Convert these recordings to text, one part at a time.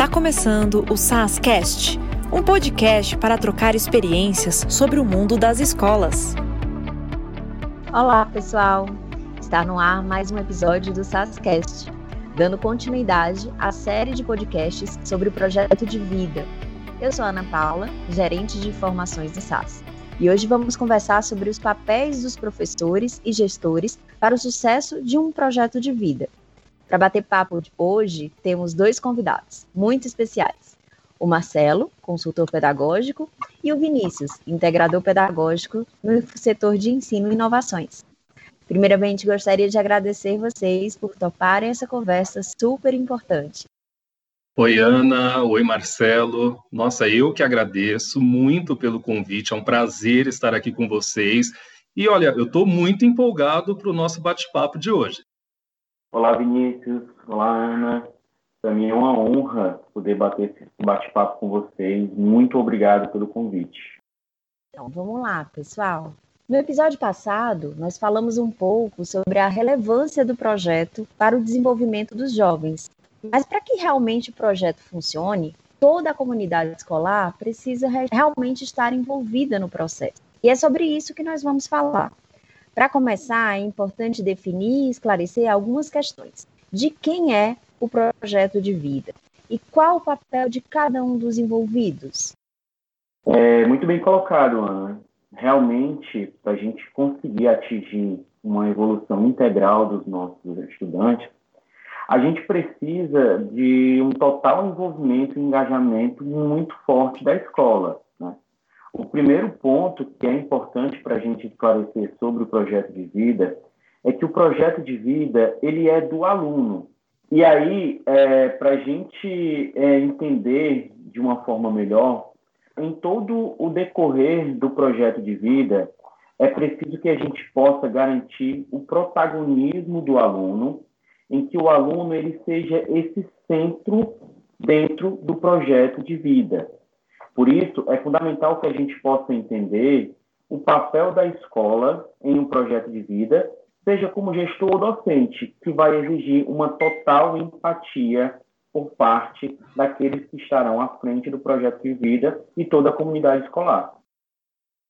Está começando o SASCast, um podcast para trocar experiências sobre o mundo das escolas. Olá, pessoal! Está no ar mais um episódio do SASCast, dando continuidade à série de podcasts sobre o projeto de vida. Eu sou Ana Paula, gerente de informações do SAS. E hoje vamos conversar sobre os papéis dos professores e gestores para o sucesso de um projeto de vida. Para bater papo hoje, temos dois convidados muito especiais. O Marcelo, consultor pedagógico, e o Vinícius, integrador pedagógico no setor de ensino e inovações. Primeiramente, gostaria de agradecer vocês por toparem essa conversa super importante. Oi, Ana. Oi, Marcelo. Nossa, eu que agradeço muito pelo convite. É um prazer estar aqui com vocês. E olha, eu estou muito empolgado para o nosso bate-papo de hoje. Olá, Vinícius. Olá, Ana. Para mim é uma honra poder bater esse bate-papo com vocês. Muito obrigado pelo convite. Então, vamos lá, pessoal. No episódio passado, nós falamos um pouco sobre a relevância do projeto para o desenvolvimento dos jovens. Mas para que realmente o projeto funcione, toda a comunidade escolar precisa realmente estar envolvida no processo. E é sobre isso que nós vamos falar. Para começar, é importante definir e esclarecer algumas questões. De quem é o projeto de vida e qual o papel de cada um dos envolvidos? É muito bem colocado, Ana. Realmente, para a gente conseguir atingir uma evolução integral dos nossos estudantes, a gente precisa de um total envolvimento e engajamento muito forte da escola. O primeiro ponto que é importante para a gente esclarecer sobre o projeto de vida é que o projeto de vida ele é do aluno. E aí, é, para a gente é, entender de uma forma melhor, em todo o decorrer do projeto de vida, é preciso que a gente possa garantir o protagonismo do aluno, em que o aluno ele seja esse centro dentro do projeto de vida. Por isso, é fundamental que a gente possa entender o papel da escola em um projeto de vida, seja como gestor ou docente, que vai exigir uma total empatia por parte daqueles que estarão à frente do projeto de vida e toda a comunidade escolar.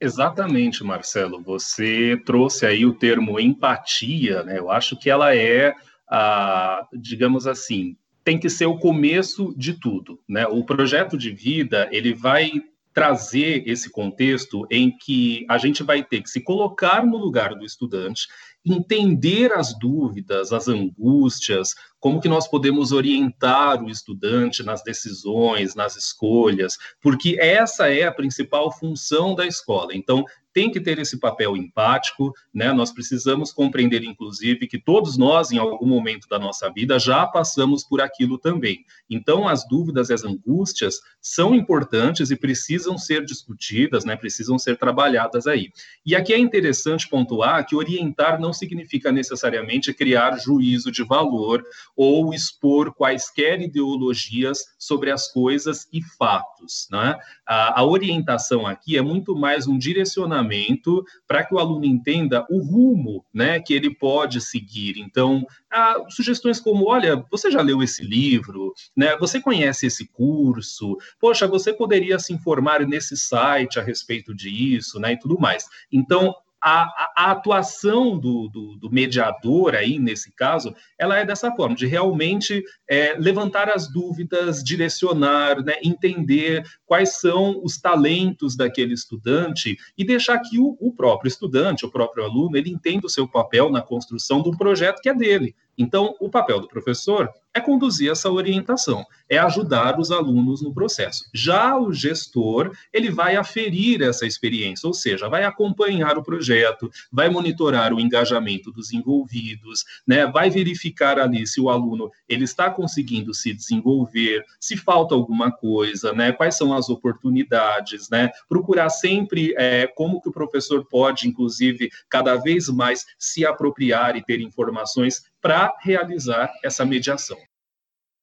Exatamente, Marcelo. Você trouxe aí o termo empatia, né? Eu acho que ela é, a, digamos assim, tem que ser o começo de tudo, né? O projeto de vida, ele vai trazer esse contexto em que a gente vai ter que se colocar no lugar do estudante, entender as dúvidas, as angústias, como que nós podemos orientar o estudante nas decisões, nas escolhas, porque essa é a principal função da escola. Então, tem que ter esse papel empático, né? Nós precisamos compreender, inclusive, que todos nós, em algum momento da nossa vida, já passamos por aquilo também. Então, as dúvidas e as angústias são importantes e precisam ser discutidas, né? Precisam ser trabalhadas aí. E aqui é interessante pontuar que orientar não significa necessariamente criar juízo de valor ou expor quaisquer ideologias sobre as coisas e fatos, né? A, a orientação aqui é muito mais um direcionamento para que o aluno entenda o rumo né, que ele pode seguir. Então, ah, sugestões como: olha, você já leu esse livro, né? Você conhece esse curso? Poxa, você poderia se informar nesse site a respeito disso, né? E tudo mais. Então, a, a, atuação do, do, do, mediador aí, nesse caso, ela é dessa forma, de realmente é, levantar as dúvidas, direcionar, né, entender quais são os talentos daquele estudante e deixar que o, o próprio estudante, o próprio aluno, ele entenda o seu papel na construção de um projeto que é dele. Então, o papel do professor é conduzir essa orientação, é ajudar os alunos no processo. Já o gestor, ele vai aferir essa experiência, ou seja, vai acompanhar o projeto, vai monitorar o engajamento dos envolvidos, né, vai verificar ali se o aluno ele está conseguindo se desenvolver, se falta alguma coisa, né, quais são as oportunidades, né, procurar sempre é, como que o professor pode, inclusive, cada vez mais se apropriar e ter informações para realizar essa mediação.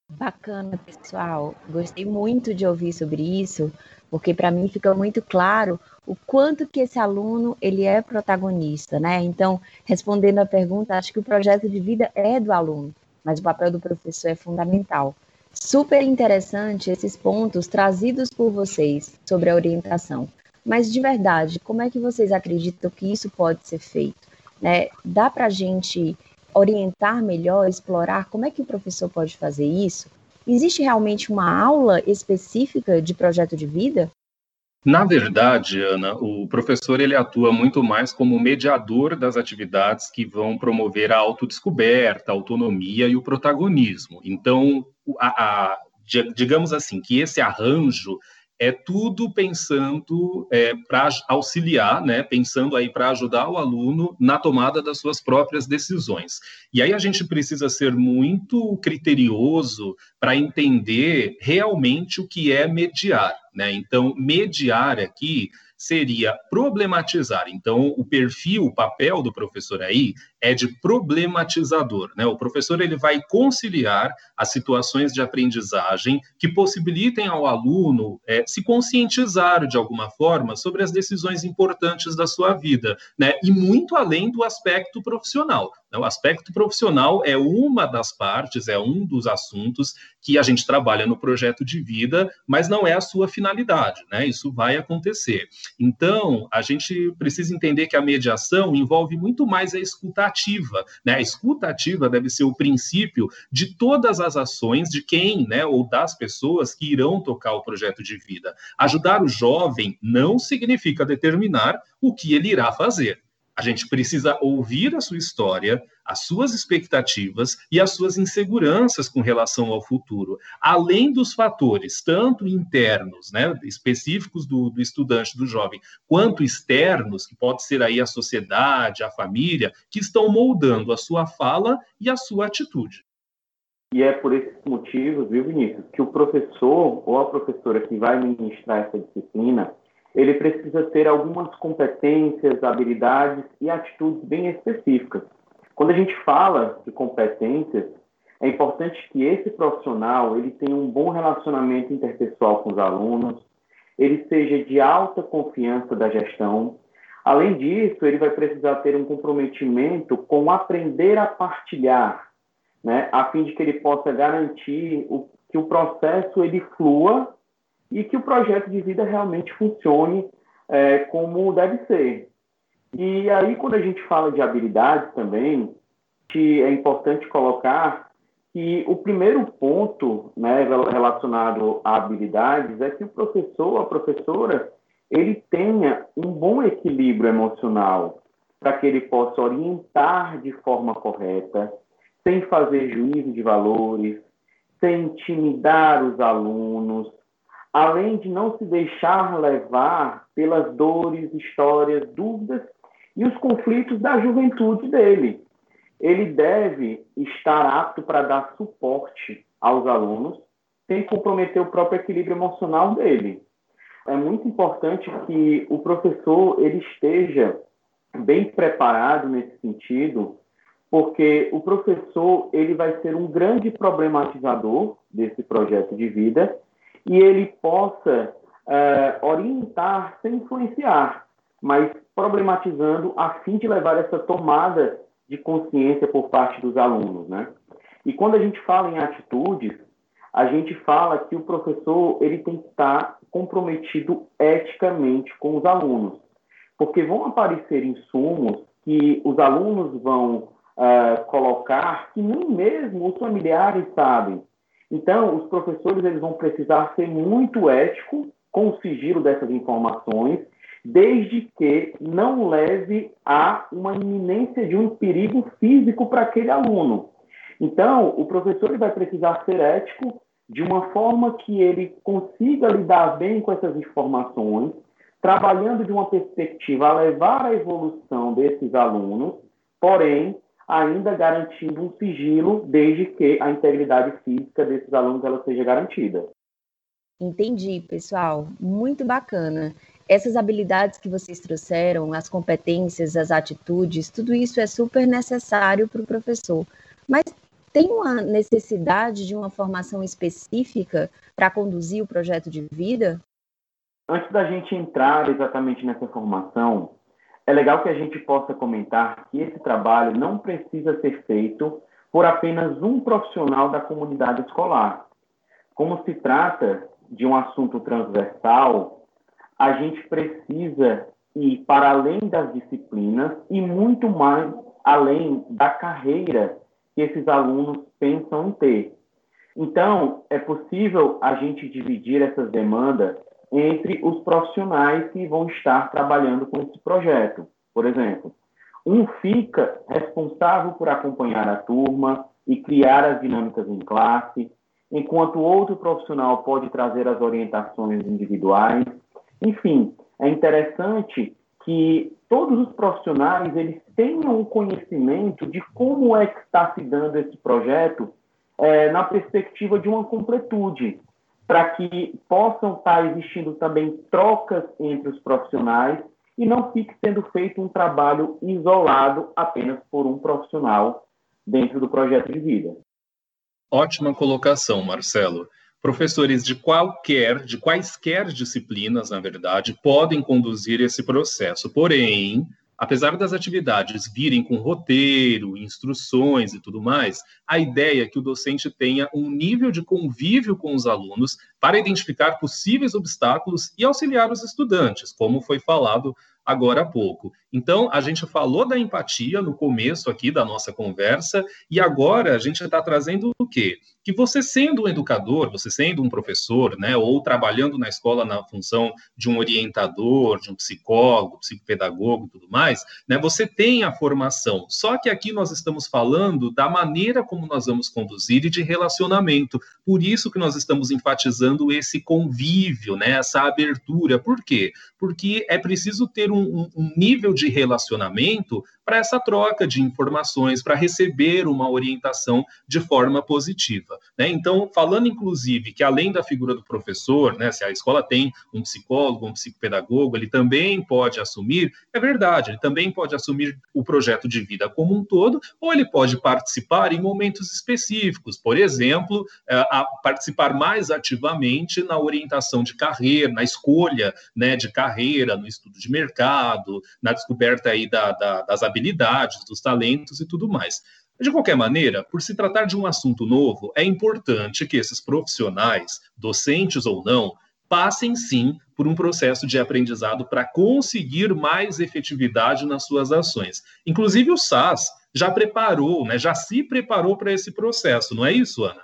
Bacana, pessoal. Gostei muito de ouvir sobre isso, porque para mim fica muito claro o quanto que esse aluno ele é protagonista, né? Então, respondendo a pergunta, acho que o projeto de vida é do aluno, mas o papel do professor é fundamental. Super interessante esses pontos trazidos por vocês sobre a orientação. Mas de verdade, como é que vocês acreditam que isso pode ser feito? Né? Dá para a gente orientar melhor, explorar como é que o professor pode fazer isso? Existe realmente uma aula específica de projeto de vida? Na verdade, Ana, o professor ele atua muito mais como mediador das atividades que vão promover a autodescoberta, a autonomia e o protagonismo. Então, a, a, digamos assim, que esse arranjo é tudo pensando é, para auxiliar, né, pensando aí para ajudar o aluno na tomada das suas próprias decisões. E aí a gente precisa ser muito criterioso para entender realmente o que é mediar, né? Então, mediar aqui seria problematizar. Então, o perfil, o papel do professor aí é de problematizador, né? O professor ele vai conciliar as situações de aprendizagem que possibilitem ao aluno é, se conscientizar de alguma forma sobre as decisões importantes da sua vida, né? E muito além do aspecto profissional. Né? O aspecto profissional é uma das partes, é um dos assuntos que a gente trabalha no projeto de vida, mas não é a sua finalidade, né? Isso vai acontecer. Então, a gente precisa entender que a mediação envolve muito mais a escutar ativa. Né? A escuta ativa deve ser o princípio de todas as ações de quem, né, ou das pessoas que irão tocar o projeto de vida. Ajudar o jovem não significa determinar o que ele irá fazer. A gente precisa ouvir a sua história, as suas expectativas e as suas inseguranças com relação ao futuro, além dos fatores, tanto internos, né, específicos do, do estudante, do jovem, quanto externos, que pode ser aí a sociedade, a família, que estão moldando a sua fala e a sua atitude. E é por esses motivos, viu, Vinícius, que o professor ou a professora que vai ministrar essa disciplina, ele precisa ter algumas competências, habilidades e atitudes bem específicas quando a gente fala de competências, é importante que esse profissional ele tenha um bom relacionamento interpessoal com os alunos, ele seja de alta confiança da gestão. Além disso, ele vai precisar ter um comprometimento com aprender a partilhar, né, a fim de que ele possa garantir o, que o processo ele flua e que o projeto de vida realmente funcione é, como deve ser. E aí, quando a gente fala de habilidades também, que é importante colocar que o primeiro ponto né, relacionado a habilidades é que o professor, a professora, ele tenha um bom equilíbrio emocional para que ele possa orientar de forma correta, sem fazer juízo de valores, sem intimidar os alunos, além de não se deixar levar pelas dores, histórias, dúvidas e os conflitos da juventude dele. Ele deve estar apto para dar suporte aos alunos, sem comprometer o próprio equilíbrio emocional dele. É muito importante que o professor ele esteja bem preparado nesse sentido, porque o professor ele vai ser um grande problematizador desse projeto de vida e ele possa uh, orientar sem influenciar, mas problematizando a fim de levar essa tomada de consciência por parte dos alunos, né? E quando a gente fala em atitudes, a gente fala que o professor ele tem que estar comprometido eticamente com os alunos, porque vão aparecer insumos que os alunos vão uh, colocar que nem mesmo os familiares sabem. Então, os professores eles vão precisar ser muito éticos com o sigilo dessas informações desde que não leve a uma iminência de um perigo físico para aquele aluno. Então, o professor vai precisar ser ético de uma forma que ele consiga lidar bem com essas informações, trabalhando de uma perspectiva a levar a evolução desses alunos, porém, ainda garantindo um sigilo desde que a integridade física desses alunos ela seja garantida. Entendi, pessoal. Muito bacana essas habilidades que vocês trouxeram, as competências, as atitudes, tudo isso é super necessário para o professor. Mas tem uma necessidade de uma formação específica para conduzir o projeto de vida? Antes da gente entrar exatamente nessa formação, é legal que a gente possa comentar que esse trabalho não precisa ser feito por apenas um profissional da comunidade escolar. como se trata de um assunto transversal, a gente precisa ir para além das disciplinas e muito mais além da carreira que esses alunos pensam ter. Então, é possível a gente dividir essas demandas entre os profissionais que vão estar trabalhando com esse projeto. Por exemplo, um fica responsável por acompanhar a turma e criar as dinâmicas em classe, enquanto outro profissional pode trazer as orientações individuais. Enfim, é interessante que todos os profissionais eles tenham o conhecimento de como é que está se dando esse projeto é, na perspectiva de uma completude, para que possam estar existindo também trocas entre os profissionais e não fique sendo feito um trabalho isolado apenas por um profissional dentro do projeto de vida. Ótima colocação, Marcelo. Professores de qualquer, de quaisquer disciplinas, na verdade, podem conduzir esse processo. Porém, apesar das atividades virem com roteiro, instruções e tudo mais, a ideia é que o docente tenha um nível de convívio com os alunos para identificar possíveis obstáculos e auxiliar os estudantes, como foi falado agora há pouco. Então, a gente falou da empatia no começo aqui da nossa conversa, e agora a gente está trazendo o quê? Que você sendo um educador, você sendo um professor, né, ou trabalhando na escola na função de um orientador, de um psicólogo, psicopedagogo e tudo mais, né, você tem a formação. Só que aqui nós estamos falando da maneira como nós vamos conduzir e de relacionamento. Por isso que nós estamos enfatizando esse convívio, né, essa abertura. Por quê? Porque é preciso ter um, um nível de de relacionamento para essa troca de informações, para receber uma orientação de forma positiva. Né? Então, falando inclusive que além da figura do professor, né, se a escola tem um psicólogo, um psicopedagogo, ele também pode assumir, é verdade, ele também pode assumir o projeto de vida como um todo, ou ele pode participar em momentos específicos, por exemplo, é, participar mais ativamente na orientação de carreira, na escolha né, de carreira, no estudo de mercado, na descoberta aí da, da, das habilidades, dos talentos e tudo mais. De qualquer maneira, por se tratar de um assunto novo, é importante que esses profissionais, docentes ou não, passem sim por um processo de aprendizado para conseguir mais efetividade nas suas ações. Inclusive o SAS já preparou, né, já se preparou para esse processo, não é isso, Ana?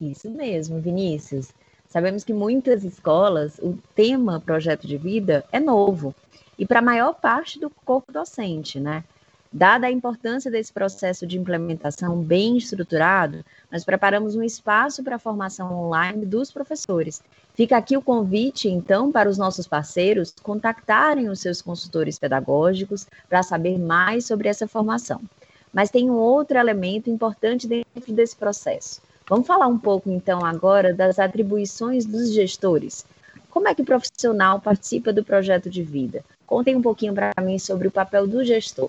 Isso mesmo, Vinícius. Sabemos que muitas escolas, o tema projeto de vida é novo e para a maior parte do corpo docente, né? Dada a importância desse processo de implementação bem estruturado, nós preparamos um espaço para a formação online dos professores. Fica aqui o convite, então, para os nossos parceiros contactarem os seus consultores pedagógicos para saber mais sobre essa formação. Mas tem um outro elemento importante dentro desse processo. Vamos falar um pouco, então, agora das atribuições dos gestores. Como é que o profissional participa do projeto de vida? Contem um pouquinho para mim sobre o papel do gestor.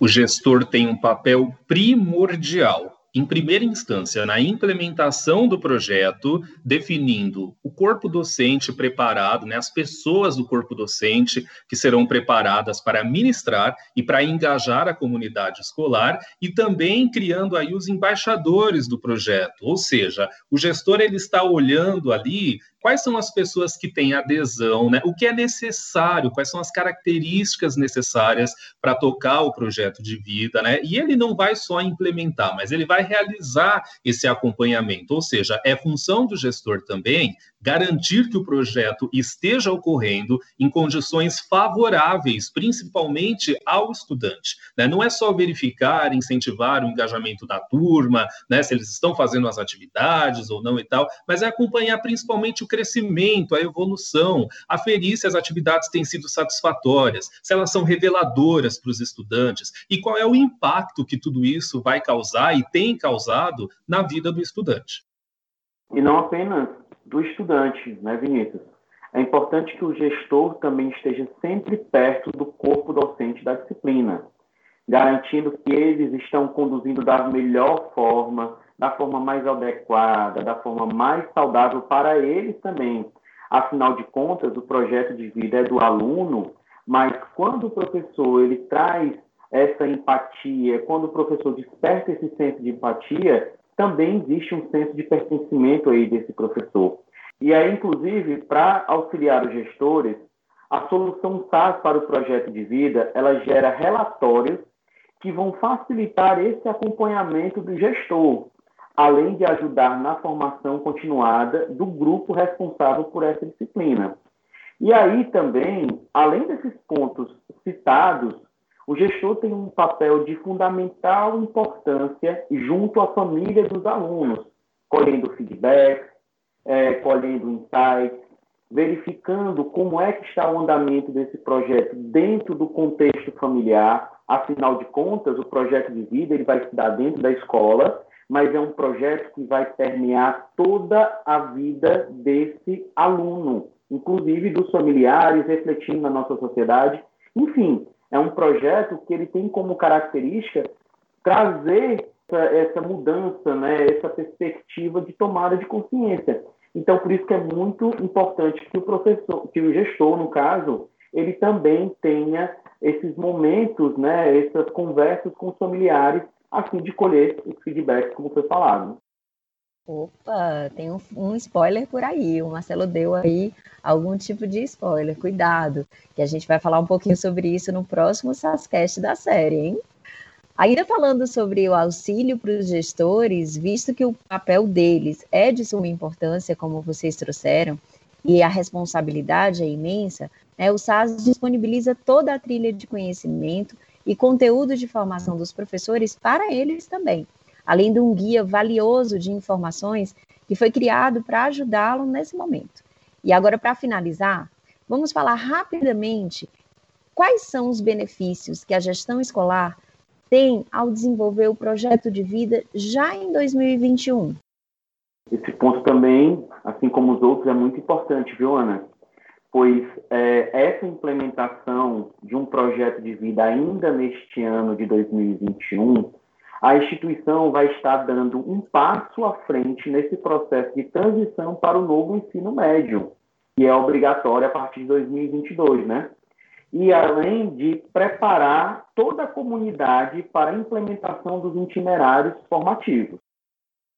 O gestor tem um papel primordial em primeira instância, na implementação do projeto, definindo o corpo docente preparado, né, as pessoas do corpo docente que serão preparadas para ministrar e para engajar a comunidade escolar, e também criando aí os embaixadores do projeto, ou seja, o gestor ele está olhando ali quais são as pessoas que têm adesão, né? O que é necessário, quais são as características necessárias para tocar o projeto de vida, né? E ele não vai só implementar, mas ele vai realizar esse acompanhamento, ou seja, é função do gestor também garantir que o projeto esteja ocorrendo em condições favoráveis, principalmente ao estudante. Né? Não é só verificar, incentivar o engajamento da turma, né? se eles estão fazendo as atividades ou não e tal, mas é acompanhar principalmente o crescimento, a evolução, aferir se as atividades têm sido satisfatórias, se elas são reveladoras para os estudantes e qual é o impacto que tudo isso vai causar e tem causado na vida do estudante. E não apenas do estudante, né, Vinícius? É importante que o gestor também esteja sempre perto do corpo docente da disciplina, garantindo que eles estão conduzindo da melhor forma, da forma mais adequada, da forma mais saudável para eles também. Afinal de contas, o projeto de vida é do aluno, mas quando o professor ele traz essa empatia, quando o professor desperta esse senso de empatia, também existe um senso de pertencimento aí desse professor. E aí, inclusive, para auxiliar os gestores, a solução SAS para o projeto de vida, ela gera relatórios que vão facilitar esse acompanhamento do gestor, além de ajudar na formação continuada do grupo responsável por essa disciplina. E aí também, além desses pontos citados, o gestor tem um papel de fundamental importância junto à família dos alunos, colhendo feedback, é, colhendo insights, verificando como é que está o andamento desse projeto dentro do contexto familiar. Afinal de contas, o projeto de vida ele vai se dar dentro da escola, mas é um projeto que vai permear toda a vida desse aluno, inclusive dos familiares, refletindo na nossa sociedade. Enfim, é um projeto que ele tem como característica trazer essa, essa mudança, né, essa perspectiva de tomada de consciência. Então, por isso que é muito importante que o professor, que o gestor, no caso, ele também tenha esses momentos, né, essas conversas com os familiares, a fim de colher os feedbacks, como foi falado. Opa, tem um, um, spoiler por aí. O Marcelo deu aí algum tipo de spoiler. Cuidado, que a gente vai falar um pouquinho sobre isso no próximo Sascast da série, hein? Ainda falando sobre o auxílio para os gestores, visto que o papel deles é de suma importância, como vocês trouxeram, e a responsabilidade é imensa, né, o SAS disponibiliza toda a trilha de conhecimento e conteúdo de formação dos professores para eles também além de um guia valioso de informações que foi criado para ajudá-lo nesse momento. E agora, para finalizar, vamos falar rapidamente quais são os benefícios que a gestão escolar tem ao desenvolver o projeto de vida já em 2021. Esse ponto também, assim como os outros, é muito importante, viu, Ana? Pois é, essa implementação de um projeto de vida ainda neste ano de 2021 a instituição vai estar dando um passo à frente nesse processo de transição para o novo ensino médio, que é obrigatório a partir de 2022, né? E além de preparar toda a comunidade para a implementação dos itinerários formativos.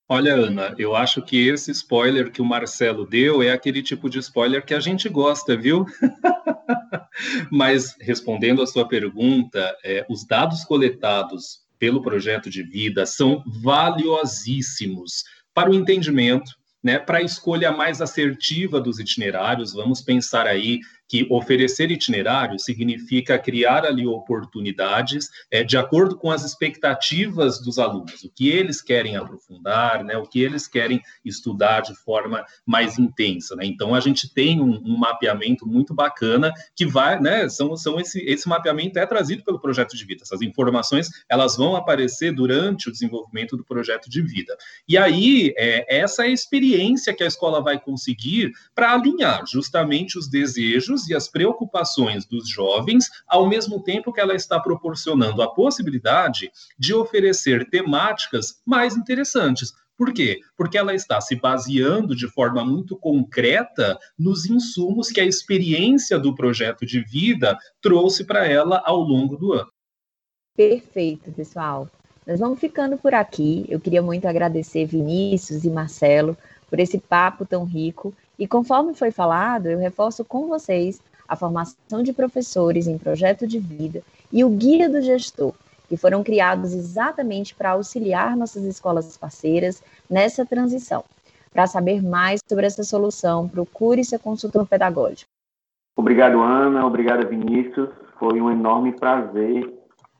Olha, Ana, eu acho que esse spoiler que o Marcelo deu é aquele tipo de spoiler que a gente gosta, viu? Mas respondendo à sua pergunta, é, os dados coletados pelo projeto de vida são valiosíssimos para o entendimento, né, para a escolha mais assertiva dos itinerários. Vamos pensar aí que oferecer itinerário significa criar ali oportunidades é, de acordo com as expectativas dos alunos, o que eles querem aprofundar, né, o que eles querem estudar de forma mais intensa. Né? Então, a gente tem um, um, mapeamento muito bacana que vai, né, são, são esse, esse mapeamento é trazido pelo projeto de vida. Essas informações, elas vão aparecer durante o desenvolvimento do projeto de vida. E aí, é, essa é a experiência que a escola vai conseguir para alinhar justamente os desejos e as preocupações dos jovens, ao mesmo tempo que ela está proporcionando a possibilidade de oferecer temáticas mais interessantes. Por quê? Porque ela está se baseando de forma muito concreta nos insumos que a experiência do projeto de vida trouxe para ela ao longo do ano. Perfeito, pessoal. Nós vamos ficando por aqui. Eu queria muito agradecer Vinícius e Marcelo por esse papo tão rico e conforme foi falado, eu reforço com vocês a formação de professores em projeto de vida e o guia do gestor, que foram criados exatamente para auxiliar nossas escolas parceiras nessa transição. Para saber mais sobre essa solução, procure seu consultor pedagógico. Obrigado, Ana. Obrigado, Vinícius. Foi um enorme prazer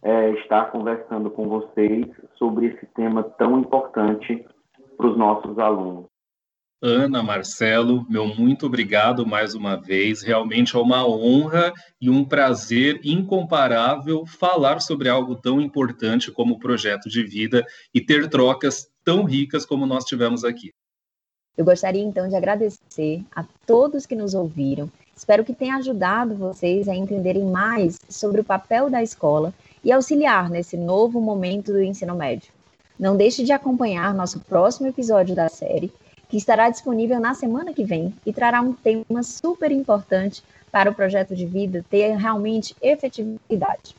é, estar conversando com vocês sobre esse tema tão importante para os nossos alunos. Ana, Marcelo, meu muito obrigado mais uma vez. Realmente é uma honra e um prazer incomparável falar sobre algo tão importante como o projeto de vida e ter trocas tão ricas como nós tivemos aqui. Eu gostaria então de agradecer a todos que nos ouviram. Espero que tenha ajudado vocês a entenderem mais sobre o papel da escola e auxiliar nesse novo momento do ensino médio. Não deixe de acompanhar nosso próximo episódio da série que estará disponível na semana que vem e trará um tema super importante para o projeto de vida ter realmente efetividade.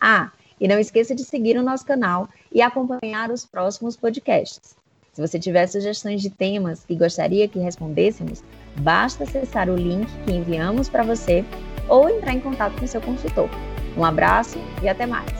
Ah, e não esqueça de seguir o nosso canal e acompanhar os próximos podcasts. Se você tiver sugestões de temas que gostaria que respondêssemos, basta acessar o link que enviamos para você ou entrar em contato com seu consultor. Um abraço e até mais!